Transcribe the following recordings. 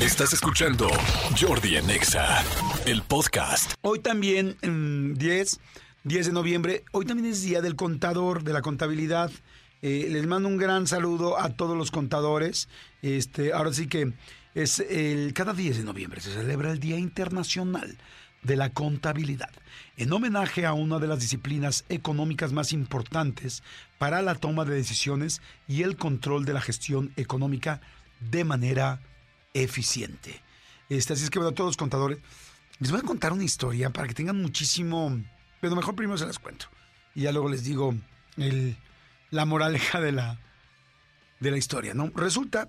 Estás escuchando Jordi Anexa, el podcast. Hoy también, mm, 10, 10 de noviembre, hoy también es Día del Contador, de la Contabilidad. Eh, les mando un gran saludo a todos los contadores. Este, ahora sí que es el cada 10 de noviembre se celebra el Día Internacional de la Contabilidad, en homenaje a una de las disciplinas económicas más importantes para la toma de decisiones y el control de la gestión económica de manera eficiente. Este, así es que bueno, a todos los contadores, les voy a contar una historia para que tengan muchísimo, pero mejor primero se las cuento y ya luego les digo el, la moraleja de la, de la historia, ¿no? Resulta,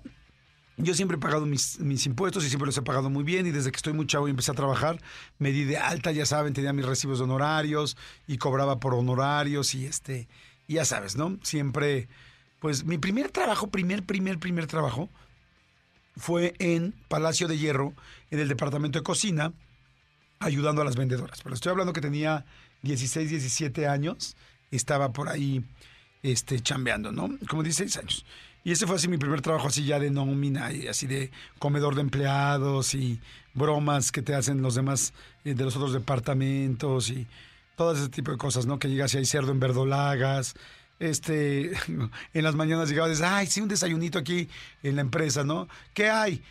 yo siempre he pagado mis, mis impuestos y siempre los he pagado muy bien y desde que estoy muy chavo y empecé a trabajar, me di de alta, ya saben, tenía mis recibos de honorarios y cobraba por honorarios y este, y ya sabes, ¿no? Siempre, pues mi primer trabajo, primer, primer, primer trabajo fue en Palacio de Hierro, en el departamento de cocina, ayudando a las vendedoras. Pero estoy hablando que tenía 16, 17 años, estaba por ahí este, chambeando, ¿no? Como 16 años. Y ese fue así mi primer trabajo así ya de nómina y así de comedor de empleados y bromas que te hacen los demás eh, de los otros departamentos y todo ese tipo de cosas, ¿no? Que llegas y hay cerdo en verdolagas, este, en las mañanas llegaba y dices, ay, sí, un desayunito aquí en la empresa, ¿no? ¿Qué hay?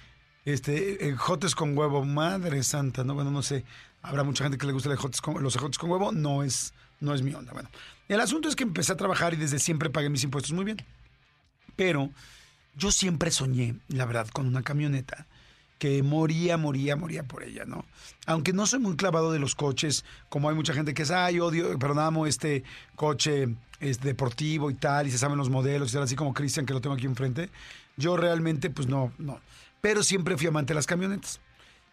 Este, ejotes con huevo, madre santa, ¿no? Bueno, no sé, habrá mucha gente que le gusta los ejotes con, con huevo, no es, no es mi onda. Bueno, el asunto es que empecé a trabajar y desde siempre pagué mis impuestos muy bien. Pero yo siempre soñé, la verdad, con una camioneta que moría, moría, moría por ella, ¿no? Aunque no soy muy clavado de los coches, como hay mucha gente que es, ay, odio, perdón, amo este coche es deportivo y tal, y se saben los modelos, y tal, así como Cristian, que lo tengo aquí enfrente. Yo realmente, pues no, no. Pero siempre fui amante de las camionetas.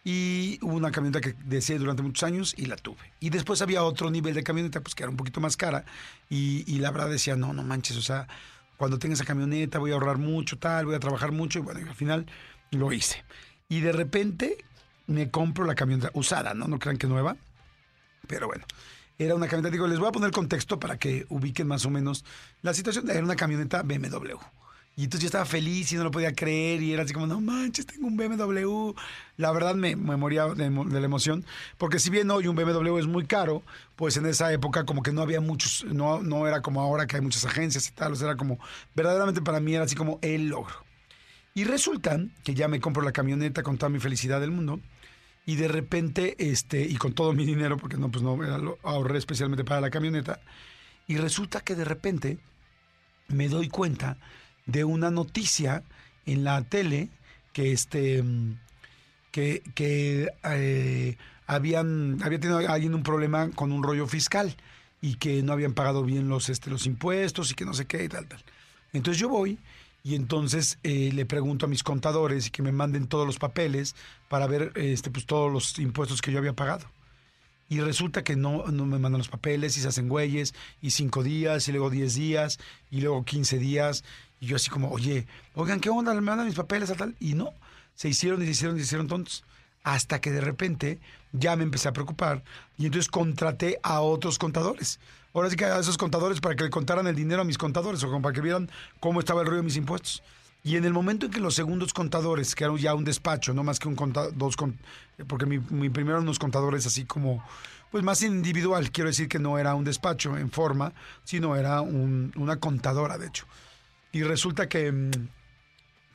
Y hubo una camioneta que deseé durante muchos años y la tuve. Y después había otro nivel de camioneta, pues que era un poquito más cara. Y, y la verdad decía, no, no manches, o sea, cuando tenga esa camioneta voy a ahorrar mucho, tal, voy a trabajar mucho. Y bueno, y al final lo hice. Y de repente me compro la camioneta usada, ¿no? No crean que nueva. Pero bueno, era una camioneta. Digo, les voy a poner contexto para que ubiquen más o menos la situación. Era una camioneta BMW. Y entonces yo estaba feliz y no lo podía creer. Y era así como, no manches, tengo un BMW. La verdad me, me moría de, la emoción. Porque si bien hoy un BMW es muy caro, pues en esa época como que no había muchos, no, no era como ahora que hay muchas agencias y tal. O sea, era como, verdaderamente para mí era así como el logro. Y resulta que ya me compro la camioneta con toda mi felicidad del mundo. Y de repente, este, y con todo mi dinero, porque no, pues no, ahorré especialmente para la camioneta. Y resulta que de repente me doy cuenta de una noticia en la tele que este que, que eh, habían había tenido alguien un problema con un rollo fiscal y que no habían pagado bien los este los impuestos y que no sé qué y tal tal. Entonces yo voy y entonces eh, le pregunto a mis contadores y que me manden todos los papeles para ver este, pues, todos los impuestos que yo había pagado. Y resulta que no, no me mandan los papeles y se hacen güeyes, y cinco días, y luego diez días, y luego quince días. Y yo así como, oye, oigan, ¿qué onda? ¿Me mandan mis papeles a tal? Y no, se hicieron y se hicieron y se hicieron tontos. Hasta que de repente ya me empecé a preocupar y entonces contraté a otros contadores. Ahora sí que a esos contadores para que le contaran el dinero a mis contadores o para que vieran cómo estaba el rollo de mis impuestos. Y en el momento en que los segundos contadores, que eran ya un despacho, no más que un contador, dos, porque mi, mi primero eran unos contadores así como, pues más individual, quiero decir que no era un despacho en forma, sino era un, una contadora, de hecho. Y resulta que,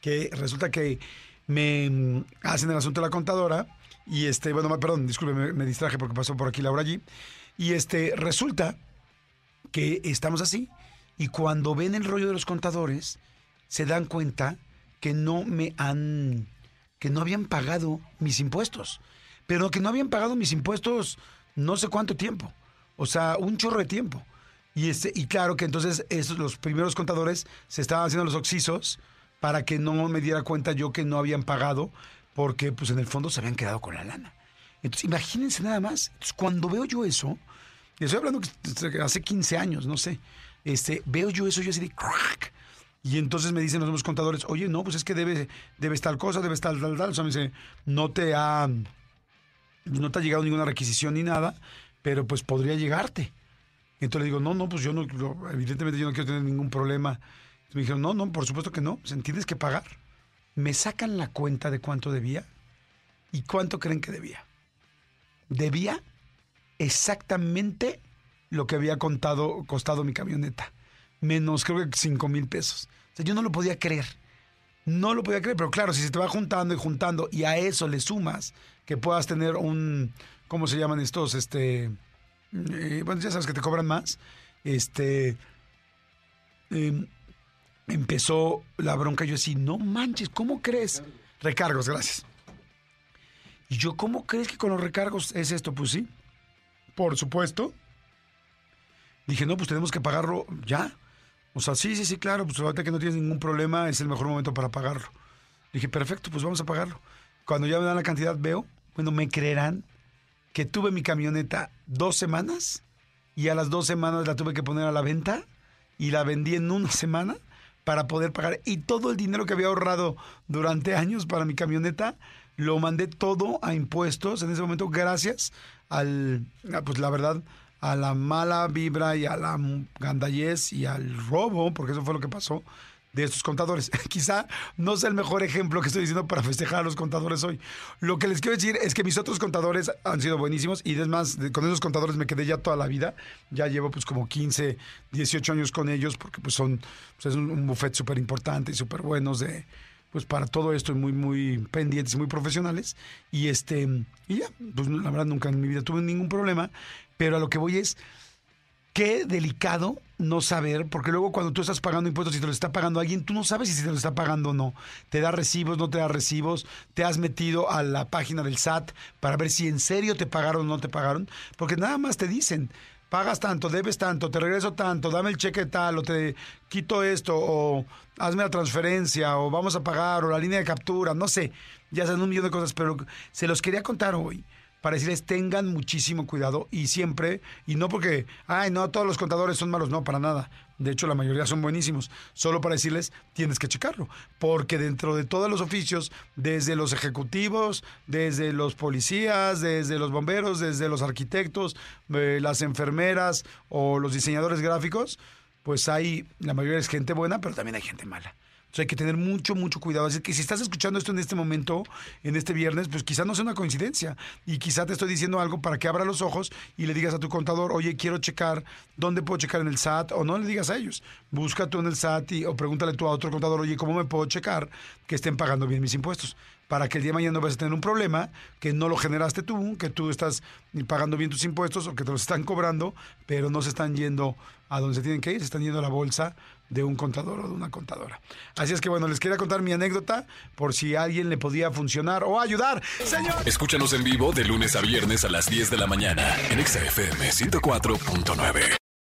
que resulta que me hacen el asunto de la contadora y este, bueno, perdón, disculpe, me, me distraje porque pasó por aquí Laura allí. Y este, resulta que estamos así y cuando ven el rollo de los contadores se dan cuenta que no me han que no habían pagado mis impuestos, pero que no habían pagado mis impuestos no sé cuánto tiempo, o sea, un chorro de tiempo. Y este y claro que entonces esos los primeros contadores se estaban haciendo los oxisos para que no me diera cuenta yo que no habían pagado porque pues en el fondo se habían quedado con la lana. Entonces, imagínense nada más. Entonces, cuando veo yo eso, estoy hablando que hace 15 años, no sé, este, veo yo eso, yo así de crack. Y entonces me dicen los nuevos contadores, oye, no, pues es que debe, debe estar cosa, debe estar tal, tal. O sea, me dice, no te ha, no te ha llegado ninguna requisición ni nada, pero pues podría llegarte. Entonces le digo, no, no, pues yo no, evidentemente yo no quiero tener ningún problema. Me dijeron, no, no, por supuesto que no, tienes que pagar. Me sacan la cuenta de cuánto debía ¿Y cuánto creen que debía? Debía exactamente lo que había contado, costado mi camioneta. Menos creo que 5 mil pesos. O sea, yo no lo podía creer. No lo podía creer, pero claro, si se te va juntando y juntando y a eso le sumas que puedas tener un, ¿cómo se llaman estos? Este, eh, bueno, ya sabes que te cobran más. Este, em, empezó la bronca. Yo así, no manches, ¿cómo crees? Recargos, gracias. Y yo, ¿cómo crees que con los recargos es esto? Pues sí, por supuesto. Dije, no, pues tenemos que pagarlo ya. O sea, sí, sí, sí, claro, pues ahorita que no tienes ningún problema es el mejor momento para pagarlo. Dije, perfecto, pues vamos a pagarlo. Cuando ya me dan la cantidad, veo, bueno, me creerán que tuve mi camioneta dos semanas y a las dos semanas la tuve que poner a la venta y la vendí en una semana para poder pagar. Y todo el dinero que había ahorrado durante años para mi camioneta, lo mandé todo a impuestos en ese momento gracias al, pues la verdad, a la mala vibra y a la gandallez y al robo, porque eso fue lo que pasó, de estos contadores. Quizá no sea el mejor ejemplo que estoy diciendo para festejar a los contadores hoy. Lo que les quiero decir es que mis otros contadores han sido buenísimos y además con esos contadores me quedé ya toda la vida. Ya llevo pues como 15, 18 años con ellos porque pues son pues, es un, un buffet súper importante y súper buenos de pues para todo esto y muy muy pendientes muy profesionales y este y ya pues la verdad nunca en mi vida tuve ningún problema pero a lo que voy es, qué delicado no saber, porque luego cuando tú estás pagando impuestos y te lo está pagando alguien, tú no sabes si te lo está pagando o no. Te da recibos, no te da recibos, te has metido a la página del SAT para ver si en serio te pagaron o no te pagaron, porque nada más te dicen, pagas tanto, debes tanto, te regreso tanto, dame el cheque tal, o te quito esto, o hazme la transferencia, o vamos a pagar, o la línea de captura, no sé, ya saben un millón de cosas, pero se los quería contar hoy para decirles tengan muchísimo cuidado y siempre, y no porque, ay, no, todos los contadores son malos, no, para nada. De hecho, la mayoría son buenísimos. Solo para decirles, tienes que checarlo. Porque dentro de todos los oficios, desde los ejecutivos, desde los policías, desde los bomberos, desde los arquitectos, eh, las enfermeras o los diseñadores gráficos, pues hay, la mayoría es gente buena, pero también hay gente mala hay que tener mucho, mucho cuidado. Así que si estás escuchando esto en este momento, en este viernes, pues quizá no sea una coincidencia. Y quizá te estoy diciendo algo para que abra los ojos y le digas a tu contador, oye, quiero checar, ¿dónde puedo checar en el SAT? O no le digas a ellos. Busca tú en el SAT y, o pregúntale tú a otro contador, oye, ¿cómo me puedo checar que estén pagando bien mis impuestos? Para que el día de mañana no vayas a tener un problema, que no lo generaste tú, que tú estás pagando bien tus impuestos o que te los están cobrando, pero no se están yendo a donde se tienen que ir, se están yendo a la bolsa de un contador o de una contadora. Así es que bueno, les quería contar mi anécdota por si alguien le podía funcionar o ayudar. Señor. Escúchanos en vivo de lunes a viernes a las 10 de la mañana en XFM 104.9.